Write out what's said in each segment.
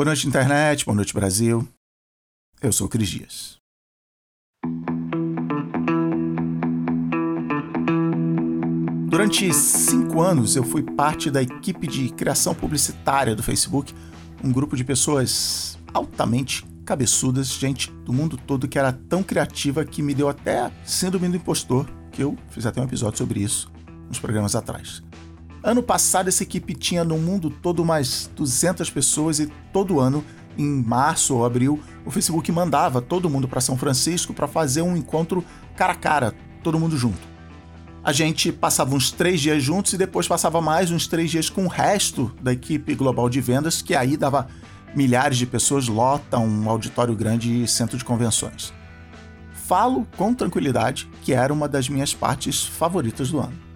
Boa noite, internet. Boa noite, Brasil. Eu sou o Cris Dias. Durante cinco anos, eu fui parte da equipe de criação publicitária do Facebook, um grupo de pessoas altamente cabeçudas, gente do mundo todo que era tão criativa que me deu até síndrome do impostor, que eu fiz até um episódio sobre isso uns programas atrás. Ano passado, essa equipe tinha no mundo todo mais 200 pessoas e todo ano, em março ou abril, o Facebook mandava todo mundo para São Francisco para fazer um encontro cara a cara, todo mundo junto. A gente passava uns três dias juntos e depois passava mais uns três dias com o resto da equipe global de vendas, que aí dava milhares de pessoas, lota um auditório grande e centro de convenções. Falo com tranquilidade que era uma das minhas partes favoritas do ano.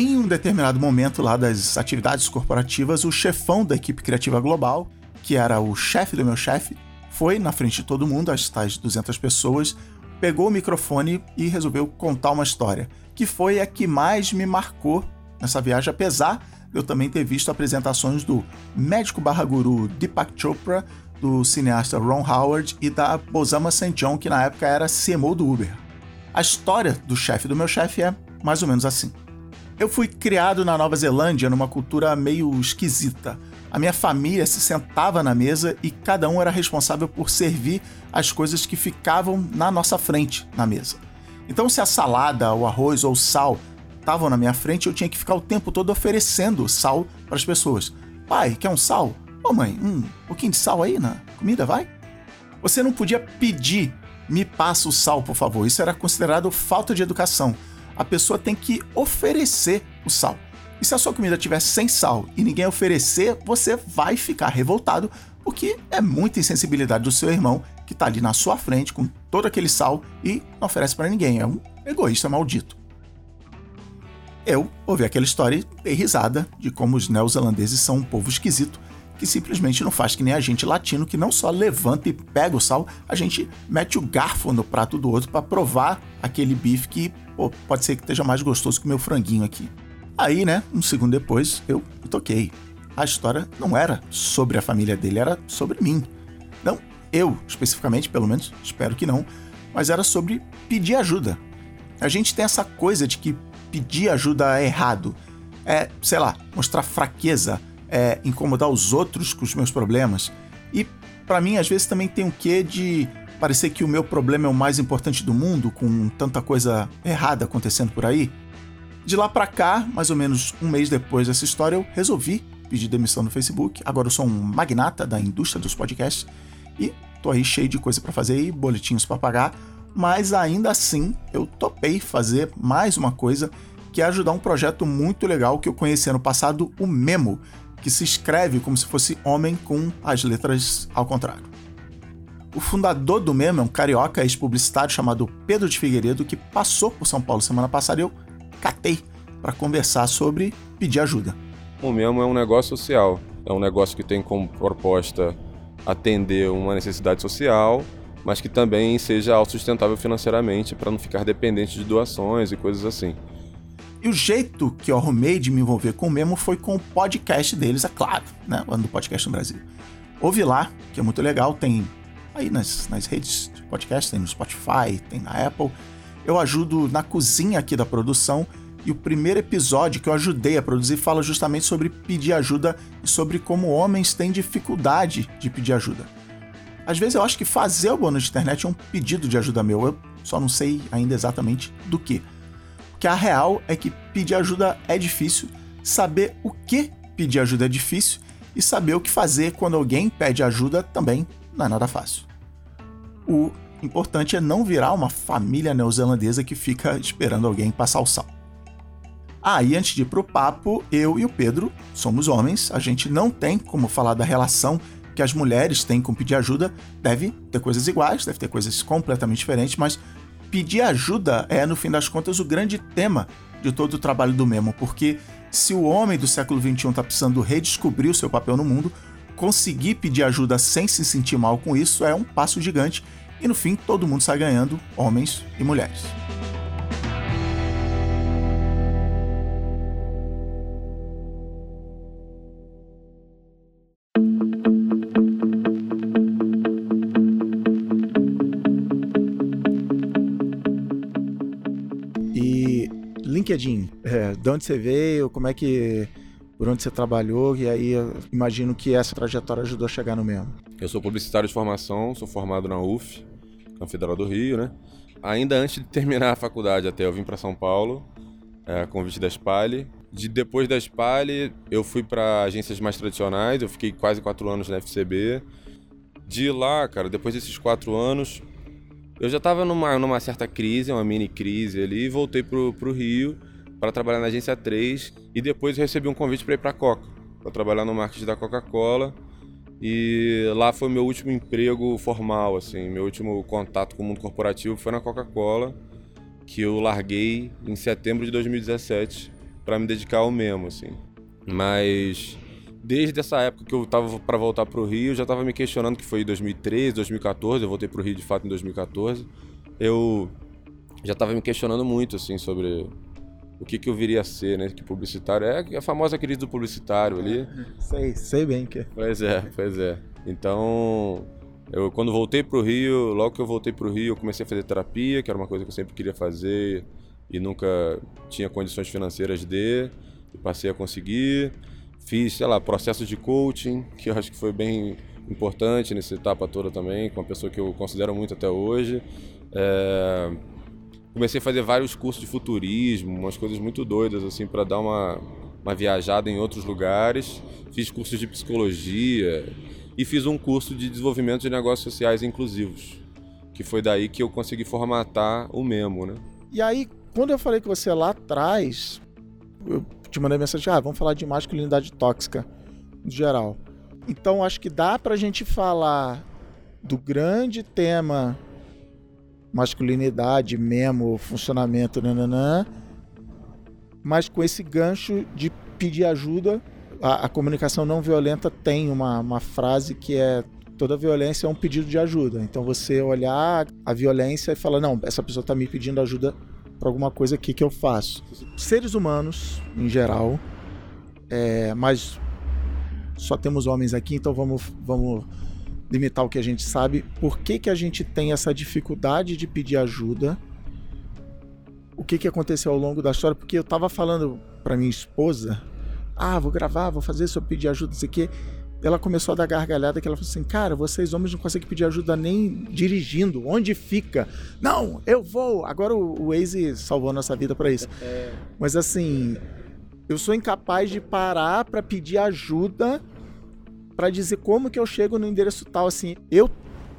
Em um determinado momento lá das atividades corporativas, o chefão da equipe criativa global, que era o chefe do meu chefe, foi na frente de todo mundo, as tais 200 pessoas, pegou o microfone e resolveu contar uma história, que foi a que mais me marcou nessa viagem, apesar de eu também ter visto apresentações do médico barra guru Deepak Chopra, do cineasta Ron Howard e da Bosama St. John, que na época era CMO do Uber. A história do chefe do meu chefe é mais ou menos assim. Eu fui criado na Nova Zelândia numa cultura meio esquisita. A minha família se sentava na mesa e cada um era responsável por servir as coisas que ficavam na nossa frente na mesa. Então, se a salada, o arroz ou o sal estavam na minha frente, eu tinha que ficar o tempo todo oferecendo sal para as pessoas. Pai, quer um sal? Ô oh, mãe, um pouquinho de sal aí na comida, vai? Você não podia pedir, me passa o sal, por favor. Isso era considerado falta de educação a pessoa tem que oferecer o sal. E se a sua comida tiver sem sal e ninguém oferecer, você vai ficar revoltado, porque é muita insensibilidade do seu irmão que está ali na sua frente com todo aquele sal e não oferece para ninguém. É um egoísta maldito. Eu ouvi aquela história e dei risada de como os neozelandeses são um povo esquisito que simplesmente não faz que nem a gente latino que não só levanta e pega o sal, a gente mete o garfo no prato do outro para provar aquele bife que pô, pode ser que esteja mais gostoso que o meu franguinho aqui. Aí, né, um segundo depois, eu toquei. A história não era sobre a família dele, era sobre mim. Não, eu especificamente, pelo menos, espero que não, mas era sobre pedir ajuda. A gente tem essa coisa de que pedir ajuda é errado. É, sei lá, mostrar fraqueza, é, incomodar os outros com os meus problemas. E para mim, às vezes, também tem um quê de parecer que o meu problema é o mais importante do mundo, com tanta coisa errada acontecendo por aí. De lá para cá, mais ou menos um mês depois dessa história, eu resolvi pedir demissão no Facebook. Agora eu sou um magnata da indústria dos podcasts e tô aí cheio de coisa para fazer e boletinhos para pagar, mas ainda assim eu topei fazer mais uma coisa que é ajudar um projeto muito legal que eu conheci ano passado, o Memo, que se escreve como se fosse homem com as letras ao contrário. O fundador do Memo é um carioca ex-publicitário chamado Pedro de Figueiredo que passou por São Paulo semana passada e eu catei para conversar sobre pedir ajuda. O Memo é um negócio social, é um negócio que tem como proposta atender uma necessidade social, mas que também seja autossustentável financeiramente para não ficar dependente de doações e coisas assim. E o jeito que eu arrumei de me envolver com o Memo foi com o podcast deles, é claro, né? O ano do podcast no Brasil. Ouve lá, que é muito legal, tem aí nas, nas redes de podcast, tem no Spotify, tem na Apple. Eu ajudo na cozinha aqui da produção e o primeiro episódio que eu ajudei a produzir fala justamente sobre pedir ajuda e sobre como homens têm dificuldade de pedir ajuda. Às vezes eu acho que fazer o bônus de internet é um pedido de ajuda meu, eu só não sei ainda exatamente do que que a real é que pedir ajuda é difícil, saber o que pedir ajuda é difícil e saber o que fazer quando alguém pede ajuda também não é nada fácil. O importante é não virar uma família neozelandesa que fica esperando alguém passar o sal. Ah, e antes de ir pro papo, eu e o Pedro somos homens, a gente não tem como falar da relação que as mulheres têm com pedir ajuda, deve ter coisas iguais, deve ter coisas completamente diferentes, mas pedir ajuda é, no fim das contas, o grande tema de todo o trabalho do Memo, porque se o homem do século XXI está precisando redescobrir o seu papel no mundo, conseguir pedir ajuda sem se sentir mal com isso é um passo gigante e no fim todo mundo sai ganhando, homens e mulheres. LinkedIn. É, de onde você veio, como é que. Por onde você trabalhou, e aí imagino que essa trajetória ajudou a chegar no mesmo. Eu sou publicitário de formação, sou formado na UF, na Federal do Rio, né? Ainda antes de terminar a faculdade até, eu vim para São Paulo, é, convite da Spale. De depois da Spale, eu fui para agências mais tradicionais, eu fiquei quase quatro anos na FCB. De lá, cara, depois desses quatro anos, eu já estava numa, numa certa crise, uma mini crise ali, e voltei pro, pro Rio para trabalhar na agência 3 e depois recebi um convite para ir para Coca, para trabalhar no marketing da Coca-Cola. E lá foi meu último emprego formal, assim, meu último contato com o mundo corporativo foi na Coca-Cola, que eu larguei em setembro de 2017 para me dedicar ao mesmo, assim. Mas desde essa época que eu tava para voltar para o Rio, eu já estava me questionando que foi em 2013, 2014, eu voltei para o Rio de fato em 2014. Eu já estava me questionando muito assim sobre o que, que eu viria a ser, né? Que publicitário é a famosa crise do publicitário ali. Sei, sei bem que. É. Pois é, pois é. Então, eu quando voltei para o Rio, logo que eu voltei para o Rio, eu comecei a fazer terapia, que era uma coisa que eu sempre queria fazer e nunca tinha condições financeiras de, e passei a conseguir. Fiz, sei lá, processos de coaching, que eu acho que foi bem importante nessa etapa toda também, com uma pessoa que eu considero muito até hoje. É... Comecei a fazer vários cursos de futurismo, umas coisas muito doidas, assim, para dar uma, uma viajada em outros lugares. Fiz cursos de psicologia e fiz um curso de desenvolvimento de negócios sociais inclusivos, que foi daí que eu consegui formatar o Memo, né? E aí, quando eu falei que você lá atrás, te mandei mensagem, ah, vamos falar de masculinidade tóxica, no geral. Então acho que dá pra gente falar do grande tema masculinidade, memo, funcionamento, nananã, mas com esse gancho de pedir ajuda. A, a comunicação não violenta tem uma, uma frase que é toda violência é um pedido de ajuda. Então você olhar a violência e falar, não, essa pessoa está me pedindo ajuda para alguma coisa aqui que eu faço. Seres humanos, em geral, é, mas só temos homens aqui, então vamos, vamos limitar o que a gente sabe. Por que, que a gente tem essa dificuldade de pedir ajuda? O que, que aconteceu ao longo da história? Porque eu estava falando para minha esposa, ah, vou gravar, vou fazer isso, pedir ajuda, não sei o ela começou a dar gargalhada que ela falou assim: Cara, vocês homens não conseguem pedir ajuda nem dirigindo. Onde fica? Não, eu vou. Agora o, o Waze salvou a nossa vida para isso. É. Mas assim, eu sou incapaz de parar para pedir ajuda para dizer como que eu chego no endereço tal. Assim, eu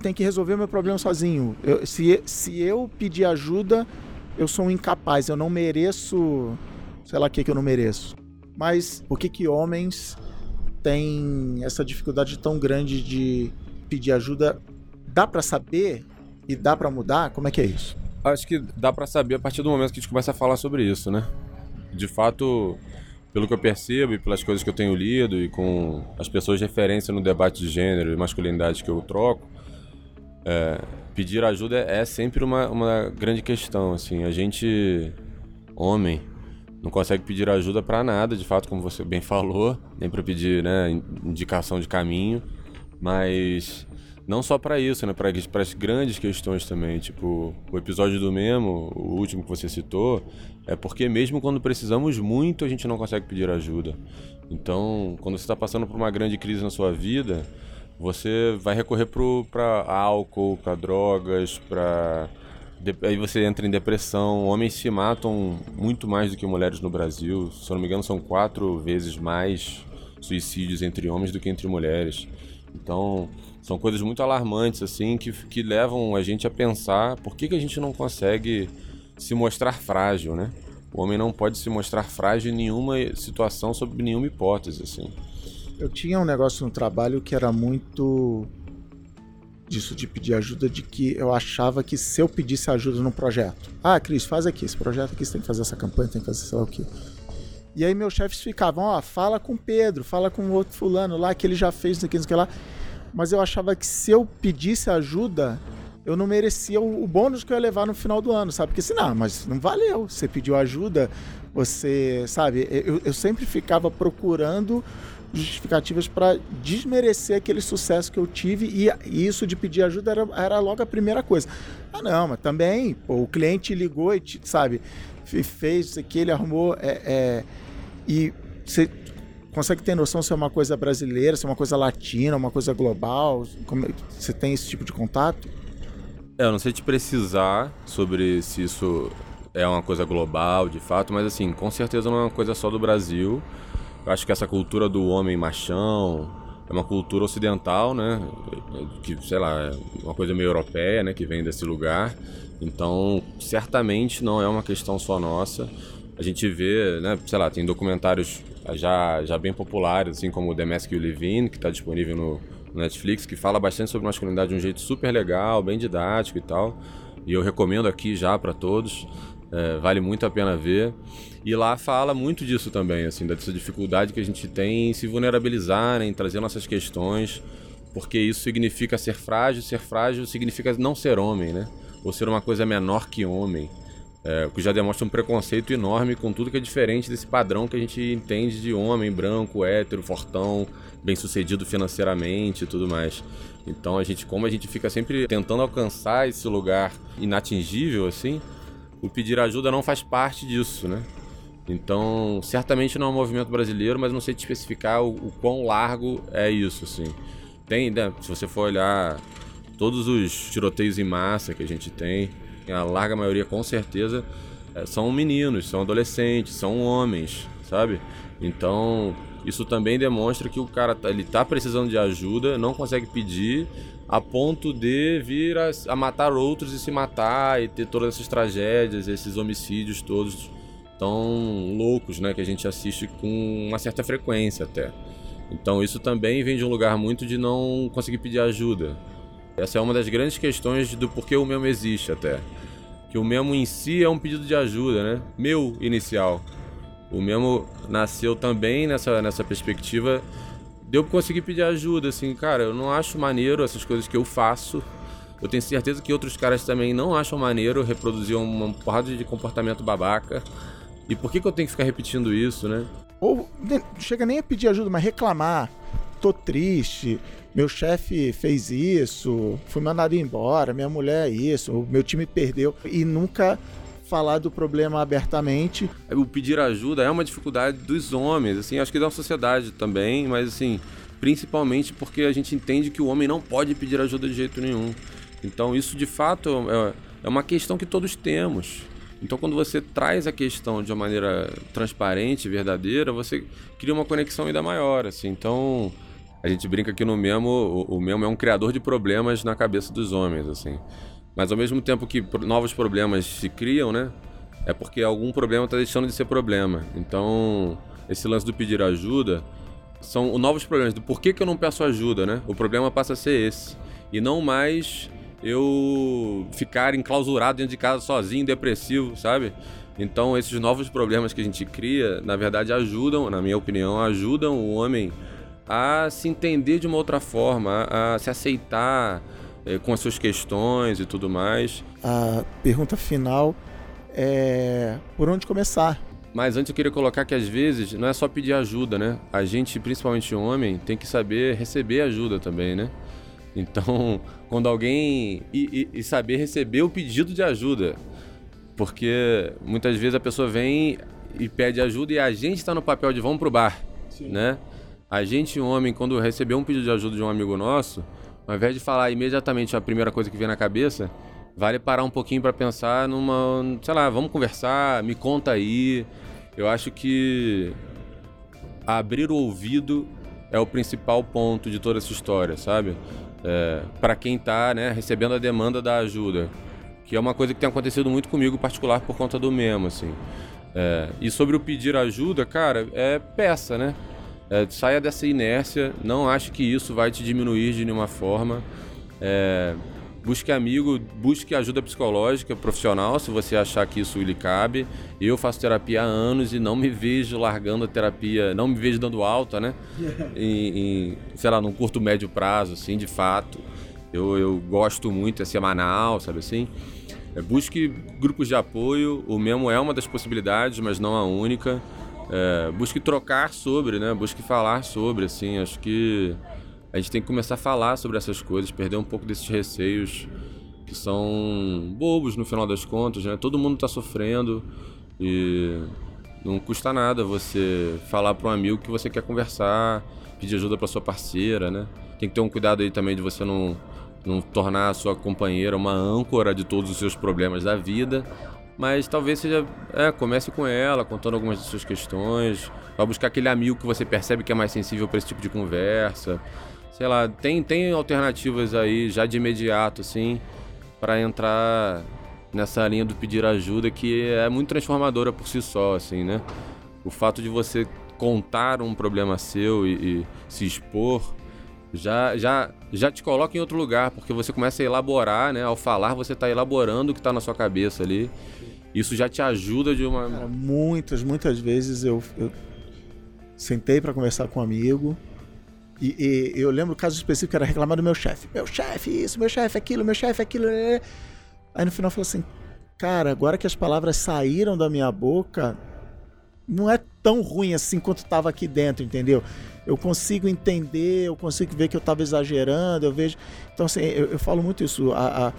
tenho que resolver o meu problema sozinho. Eu, se, se eu pedir ajuda, eu sou um incapaz. Eu não mereço. Sei lá o que, que eu não mereço. Mas por que que homens tem essa dificuldade tão grande de pedir ajuda, dá para saber e dá para mudar? Como é que é isso? Acho que dá para saber a partir do momento que a gente começa a falar sobre isso, né? De fato, pelo que eu percebo e pelas coisas que eu tenho lido e com as pessoas de referência no debate de gênero e masculinidade que eu troco, é, pedir ajuda é sempre uma, uma grande questão, assim. A gente, homem, não consegue pedir ajuda para nada, de fato, como você bem falou, nem para pedir né, indicação de caminho, mas não só para isso, né, para as grandes questões também, tipo o episódio do Memo, o último que você citou, é porque mesmo quando precisamos muito a gente não consegue pedir ajuda. Então, quando você está passando por uma grande crise na sua vida, você vai recorrer para álcool, para drogas, para aí você entra em depressão. Homens se matam muito mais do que mulheres no Brasil. Se eu não me engano, são quatro vezes mais suicídios entre homens do que entre mulheres. Então, são coisas muito alarmantes, assim, que, que levam a gente a pensar por que, que a gente não consegue se mostrar frágil, né? O homem não pode se mostrar frágil em nenhuma situação, sob nenhuma hipótese, assim. Eu tinha um negócio no trabalho que era muito disso de pedir ajuda, de que eu achava que se eu pedisse ajuda no projeto, ah, Cris, faz aqui, esse projeto aqui, você tem que fazer essa campanha, tem que fazer sei lá o quê. E aí meus chefes ficavam, ó, oh, fala com Pedro, fala com o outro fulano lá, que ele já fez isso aqui, isso aqui lá. Mas eu achava que se eu pedisse ajuda, eu não merecia o, o bônus que eu ia levar no final do ano, sabe? Porque assim, não, mas não valeu. Você pediu ajuda, você, sabe? Eu, eu sempre ficava procurando justificativas para desmerecer aquele sucesso que eu tive e, isso de pedir ajuda era, era, logo a primeira coisa. Ah, não, mas também pô, o cliente ligou e, sabe, fez isso aqui, ele arrumou. É, é, e você consegue ter noção se é uma coisa brasileira, se é uma coisa latina, uma coisa global? Como, você tem esse tipo de contato? É, eu não sei te precisar sobre se isso é uma coisa global, de fato, mas assim, com certeza não é uma coisa só do Brasil. Eu acho que essa cultura do homem machão é uma cultura ocidental, né? Que, sei lá, é uma coisa meio europeia, né? Que vem desse lugar. Então, certamente não é uma questão só nossa. A gente vê, né? Sei lá, tem documentários já, já bem populares, assim como The Mask You Live In, que está disponível no, no Netflix, que fala bastante sobre masculinidade de um jeito super legal, bem didático e tal. E eu recomendo aqui já para todos. É, vale muito a pena ver. E lá fala muito disso também, assim, dessa dificuldade que a gente tem em se vulnerabilizar, em trazer nossas questões, porque isso significa ser frágil, ser frágil significa não ser homem, né? Ou ser uma coisa menor que homem. É, o que já demonstra um preconceito enorme com tudo que é diferente desse padrão que a gente entende de homem branco, hétero, fortão, bem-sucedido financeiramente e tudo mais. Então a gente, como a gente fica sempre tentando alcançar esse lugar inatingível assim, o pedir ajuda não faz parte disso, né? Então, certamente não é um movimento brasileiro, mas não sei te especificar o, o quão largo é isso, assim. Tem, né, se você for olhar todos os tiroteios em massa que a gente tem, a larga maioria com certeza é, são meninos, são adolescentes, são homens, sabe? Então, isso também demonstra que o cara tá, ele tá precisando de ajuda, não consegue pedir a ponto de vir a, a, matar outros e se matar e ter todas essas tragédias, esses homicídios todos tão loucos, né, que a gente assiste com uma certa frequência até. Então isso também vem de um lugar muito de não conseguir pedir ajuda. Essa é uma das grandes questões do porquê o memo existe até. Que o memo em si é um pedido de ajuda, né? Meu inicial. O memo nasceu também nessa, nessa perspectiva deu pra conseguir pedir ajuda, assim, cara, eu não acho maneiro essas coisas que eu faço. Eu tenho certeza que outros caras também não acham maneiro reproduzir uma porrada de comportamento babaca. E por que, que eu tenho que ficar repetindo isso, né? Ou chega nem a pedir ajuda, mas reclamar. Tô triste, meu chefe fez isso, fui mandado embora, minha mulher é isso, meu time perdeu. E nunca falar do problema abertamente. O pedir ajuda é uma dificuldade dos homens, assim, acho que da sociedade também, mas assim, principalmente porque a gente entende que o homem não pode pedir ajuda de jeito nenhum. Então isso de fato é, é uma questão que todos temos. Então, quando você traz a questão de uma maneira transparente, verdadeira, você cria uma conexão ainda maior. Assim. Então, a gente brinca que no Memo, o, Memo é um criador de problemas na cabeça dos homens. assim. Mas ao mesmo tempo que novos problemas se criam, né? É porque algum problema está deixando de ser problema. Então, esse lance do pedir ajuda são novos problemas do porquê que eu não peço ajuda, né? O problema passa a ser esse. E não mais eu ficar enclausurado dentro de casa sozinho, depressivo, sabe? Então, esses novos problemas que a gente cria, na verdade, ajudam, na minha opinião, ajudam o homem a se entender de uma outra forma, a, a se aceitar, com as suas questões e tudo mais. A pergunta final é por onde começar? Mas antes eu queria colocar que às vezes não é só pedir ajuda, né? A gente, principalmente homem, tem que saber receber ajuda também, né? Então, quando alguém. E, e, e, saber receber o pedido de ajuda. Porque muitas vezes a pessoa vem e pede ajuda e a gente está no papel de vamos pro bar, Sim. né? A gente, homem, quando receber um pedido de ajuda de um amigo nosso, ao invés de falar imediatamente a primeira coisa que vem na cabeça, vale parar um pouquinho para pensar numa, sei lá, vamos conversar, me conta aí. Eu acho que abrir o ouvido é o principal ponto de toda essa história, sabe? É, para quem está né, recebendo a demanda da ajuda, que é uma coisa que tem acontecido muito comigo, particular por conta do memo, assim. É, e sobre o pedir ajuda, cara, é peça, né? É, saia dessa inércia, não ache que isso vai te diminuir de nenhuma forma. É, busque amigo, busque ajuda psicológica profissional se você achar que isso lhe cabe. Eu faço terapia há anos e não me vejo largando a terapia, não me vejo dando alta, né? Em, em sei lá, num curto médio prazo, assim, de fato. Eu, eu gosto muito, é semanal, sabe assim? É, busque grupos de apoio, o mesmo é uma das possibilidades, mas não a única é, busque trocar sobre, né? Busque falar sobre, assim. Acho que a gente tem que começar a falar sobre essas coisas, perder um pouco desses receios que são bobos no final das contas, né? Todo mundo está sofrendo E não custa nada você falar para um amigo que você quer conversar, pedir ajuda para sua parceira, né? Tem que ter um cuidado aí também de você não, não tornar a sua companheira uma âncora de todos os seus problemas da vida. Mas talvez seja. É, comece com ela, contando algumas de suas questões. Vai buscar aquele amigo que você percebe que é mais sensível para esse tipo de conversa. Sei lá, tem, tem alternativas aí já de imediato, assim, para entrar nessa linha do pedir ajuda que é muito transformadora por si só, assim, né? O fato de você contar um problema seu e, e se expor já, já, já te coloca em outro lugar, porque você começa a elaborar, né? Ao falar, você está elaborando o que está na sua cabeça ali. Isso já te ajuda de uma. Cara, muitas, muitas vezes eu, eu sentei para conversar com um amigo e, e, eu lembro o caso específico que era reclamar do meu chefe. Meu chefe, isso, meu chefe, aquilo, meu chefe, aquilo. Né? Aí no final falou assim: Cara, agora que as palavras saíram da minha boca, não é tão ruim assim quanto estava aqui dentro, entendeu? Eu consigo entender, eu consigo ver que eu estava exagerando, eu vejo. Então, assim, eu, eu falo muito isso. A, a,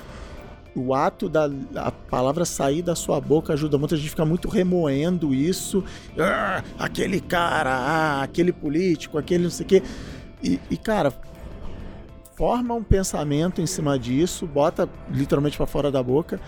o ato da a palavra sair da sua boca ajuda muito. A gente fica muito remoendo isso. Ah, aquele cara, ah, aquele político, aquele não sei o quê. E, e, cara, forma um pensamento em cima disso, bota literalmente para fora da boca,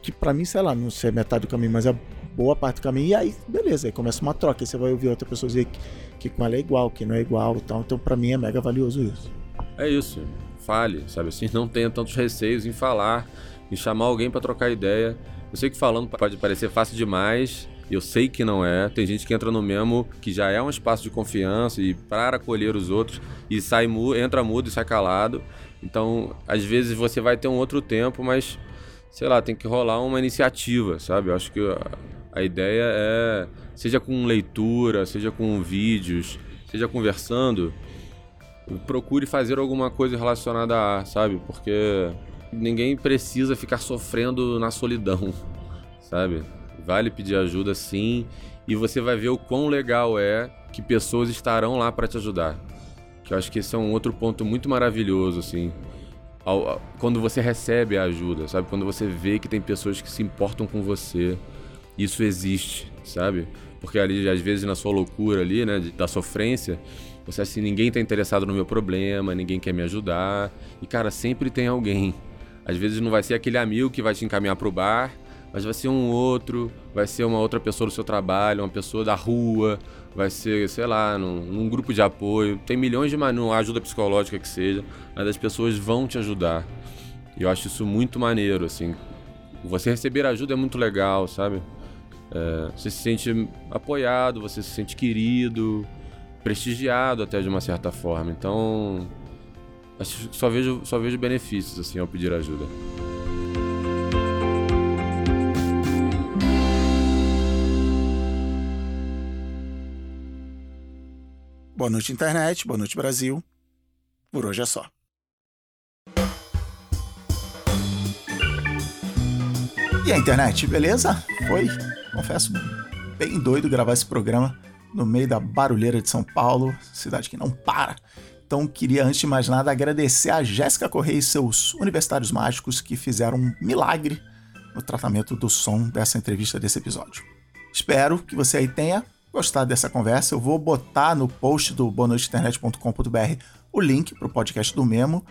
que para mim, sei lá, não sei metade do caminho, mas é boa parte do caminho. E aí, beleza, aí começa uma troca. Aí você vai ouvir outra pessoa dizer que, que com ela é igual, que não é igual e tal. Então, para mim, é mega valioso isso. É isso. Fale, sabe assim? Não tenha tantos receios em falar, em chamar alguém para trocar ideia. Eu sei que falando pode parecer fácil demais, eu sei que não é. Tem gente que entra no Memo que já é um espaço de confiança e para acolher os outros e sai entra mudo e sai calado. Então, às vezes você vai ter um outro tempo, mas sei lá, tem que rolar uma iniciativa, sabe? Eu acho que a, ideia é seja com leitura, seja com vídeos, seja conversando, procure fazer alguma coisa relacionada a, sabe? Porque ninguém precisa ficar sofrendo na solidão, sabe? Vale pedir ajuda sim, e você vai ver o quão legal é que pessoas estarão lá para te ajudar. Que eu acho que esse é um outro ponto muito maravilhoso, assim. Quando você recebe a ajuda, sabe? Quando você vê que tem pessoas que se importam com você, isso existe, sabe? Porque ali, às vezes, na sua loucura ali, né, da sofrência, você assim, ninguém tá interessado no meu problema, ninguém quer me ajudar. E, cara, sempre tem alguém. Às vezes não vai ser aquele amigo que vai te encaminhar pro bar, mas vai ser um outro, vai ser uma outra pessoa do seu trabalho, uma pessoa da rua, vai ser, sei lá, num, num grupo de apoio. Tem milhões de maneiras, ajuda psicológica que seja, mas as pessoas vão te ajudar. E eu acho isso muito maneiro, assim. Você receber ajuda é muito legal, sabe? É, você se sente apoiado, você se sente querido, prestigiado até de uma certa forma. Então, só vejo, só vejo benefícios assim ao pedir ajuda. Boa noite, internet. Boa noite, Brasil. Por hoje é só. E a internet, beleza? Foi, confesso, bem doido gravar esse programa no meio da barulheira de São Paulo, cidade que não para. Então, queria, antes de mais nada, agradecer a Jéssica Correia e seus universitários mágicos que fizeram um milagre no tratamento do som dessa entrevista desse episódio. Espero que você aí tenha gostado dessa conversa, eu vou botar no post do bonoiteinternet.com.br o link para o podcast do Memo.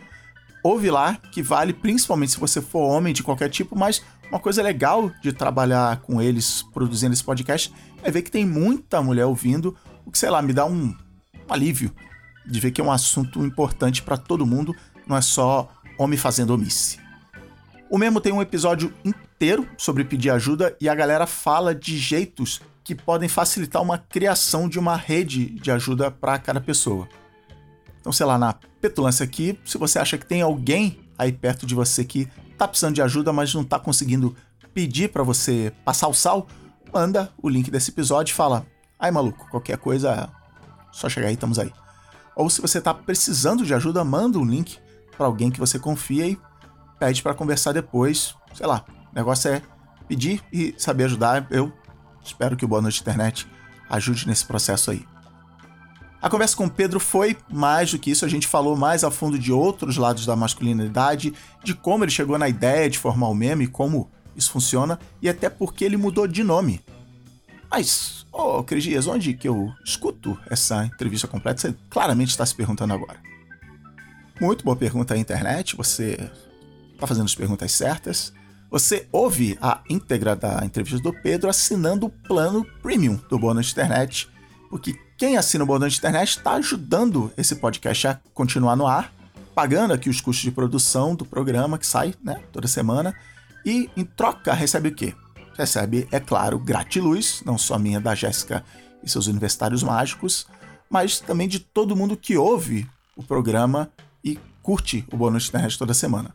Ouve lá, que vale principalmente se você for homem de qualquer tipo, mas uma coisa legal de trabalhar com eles produzindo esse podcast é ver que tem muita mulher ouvindo, o que, sei lá, me dá um, um alívio de ver que é um assunto importante para todo mundo, não é só homem fazendo omisse. O Memo tem um episódio inteiro sobre pedir ajuda e a galera fala de jeitos que podem facilitar uma criação de uma rede de ajuda para cada pessoa. Então, sei lá, na petulância aqui, se você acha que tem alguém aí perto de você que tá precisando de ajuda, mas não tá conseguindo pedir para você passar o sal, manda o link desse episódio e fala: "Ai, maluco, qualquer coisa, só chegar aí, estamos aí". Ou se você tá precisando de ajuda, manda um link para alguém que você confia e pede para conversar depois. Sei lá, o negócio é pedir e saber ajudar. Eu Espero que o Boa Noite Internet ajude nesse processo aí. A conversa com o Pedro foi mais do que isso, a gente falou mais a fundo de outros lados da masculinidade, de como ele chegou na ideia de formar o meme como isso funciona e até porque ele mudou de nome. Mas, ô oh, Dias, onde que eu escuto essa entrevista completa? Você claramente está se perguntando agora. Muito boa pergunta aí, internet, você está fazendo as perguntas certas. Você ouve a íntegra da entrevista do Pedro assinando o plano premium do Bônus Internet, porque quem assina o Bônus Internet está ajudando esse podcast a continuar no ar, pagando aqui os custos de produção do programa que sai né, toda semana, e em troca recebe o quê? Recebe, é claro, gratiluz, não só minha, da Jéssica e seus universitários mágicos, mas também de todo mundo que ouve o programa e curte o Bônus Internet toda semana.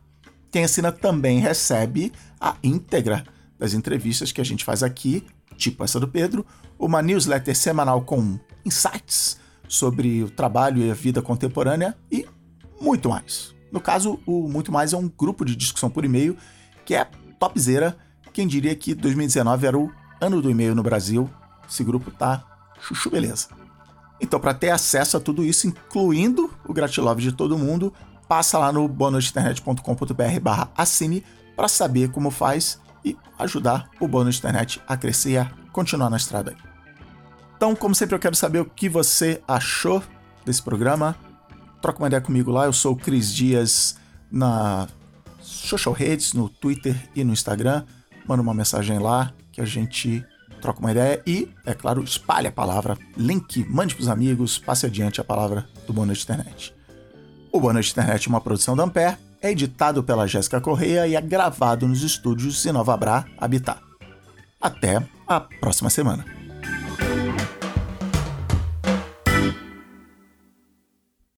Quem assina também recebe a íntegra das entrevistas que a gente faz aqui, tipo essa do Pedro, uma newsletter semanal com insights sobre o trabalho e a vida contemporânea e muito mais. No caso, o Muito Mais é um grupo de discussão por e-mail que é topzera. Quem diria que 2019 era o ano do e-mail no Brasil? Esse grupo tá chuchu beleza. Então, para ter acesso a tudo isso, incluindo o gratilove de todo mundo, passa lá no bonusinternet.com.br barra assine para saber como faz e ajudar o Bônus Internet a crescer e a continuar na estrada aí. Então, como sempre, eu quero saber o que você achou desse programa. Troca uma ideia comigo lá, eu sou o Cris Dias na social redes, no Twitter e no Instagram. Manda uma mensagem lá que a gente troca uma ideia e, é claro, espalhe a palavra, link, mande para os amigos, passe adiante a palavra do Bônus Internet. O Boa Noite Internet é uma produção da Ampere, é editado pela Jéssica Correia e é gravado nos estúdios Nova Bra Habitat. Até a próxima semana.